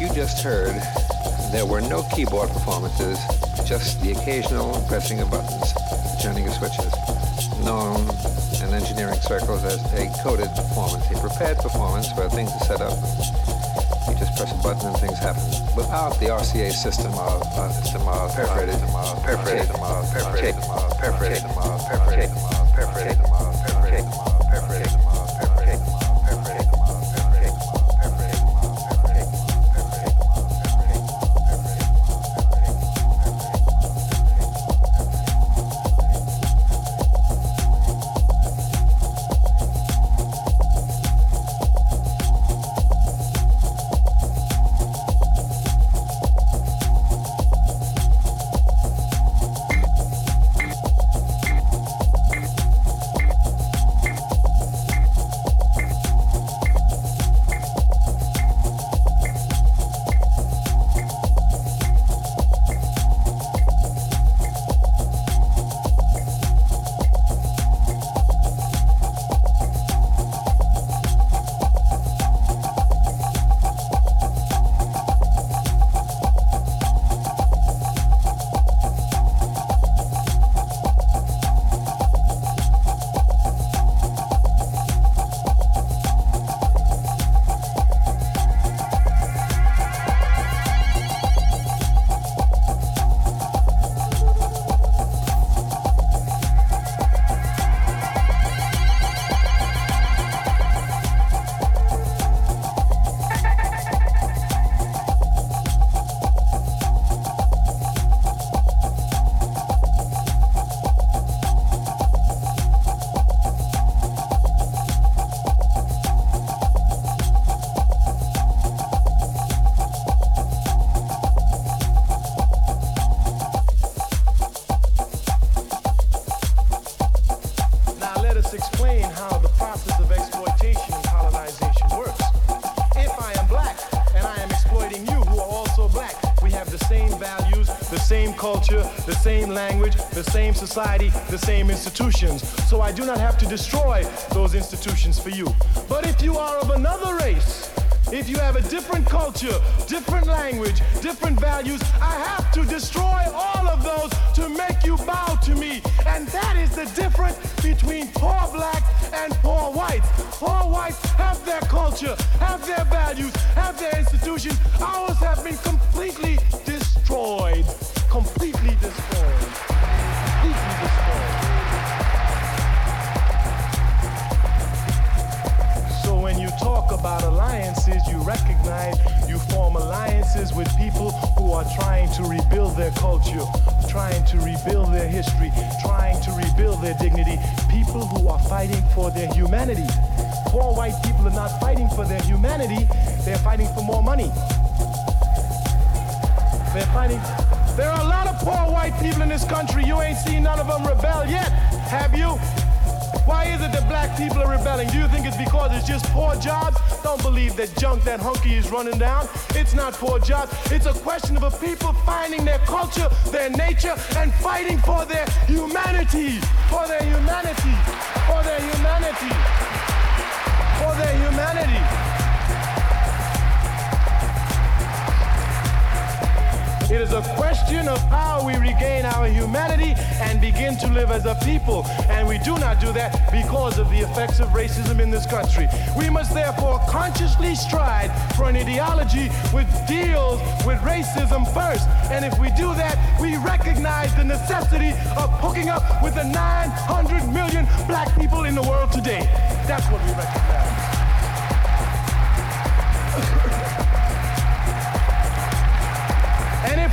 you just heard, there were no keyboard performances, just the occasional pressing of buttons, turning of switches, known in engineering circles as a coded performance, a prepared performance where things are set up. You just press a button and things happen. Without the RCA system of uh, system of perforated, perforated, perforated, perforated, perforated, perforated, perforated, perforated. Society, the same institutions. So I do not have to destroy those institutions for you. But if you are of another race, if you have a different culture, different language, different values, I have to destroy all of those to make you bow to me. And that is the difference between poor black and poor whites. Poor whites have their culture, have their values, have their institutions. Ours have been completely destroyed. Completely destroyed. So when you talk about alliances, you recognize you form alliances with people who are trying to rebuild their culture, trying to rebuild their history, trying to rebuild their dignity, people who are fighting for their humanity. Poor white people are not fighting for their humanity, they're fighting for more money. They're fighting there are a lot of poor white people in this country. You ain't seen none of them rebel yet, have you? Why is it that black people are rebelling? Do you think it's because it's just poor jobs? Don't believe that junk that hunky is running down. It's not poor jobs. It's a question of a people finding their culture, their nature, and fighting for their humanity. For their humanity. For their humanity. For their humanity. It is a question of how we regain our humanity and begin to live as a people. And we do not do that because of the effects of racism in this country. We must therefore consciously strive for an ideology which deals with racism first. And if we do that, we recognize the necessity of hooking up with the 900 million black people in the world today. That's what we recognize.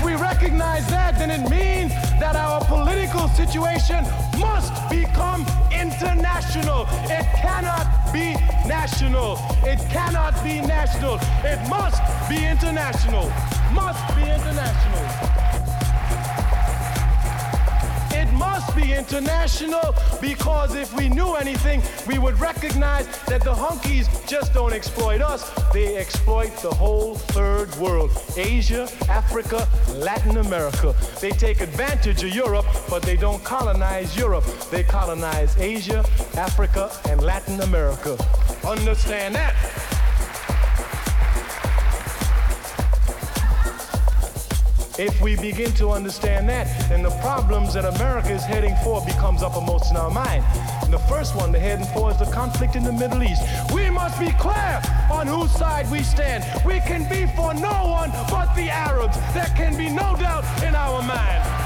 We recognize that, then it means that our political situation must become international. It cannot be national. It cannot be national. It must be international. Must be international must be international because if we knew anything, we would recognize that the hunkies just don't exploit us, they exploit the whole third world Asia, Africa, Latin America. They take advantage of Europe, but they don't colonize Europe. They colonize Asia, Africa, and Latin America. Understand that. If we begin to understand that, then the problems that America is heading for becomes uppermost in our mind. And the first one they're heading for is the conflict in the Middle East. We must be clear on whose side we stand. We can be for no one but the Arabs. There can be no doubt in our mind.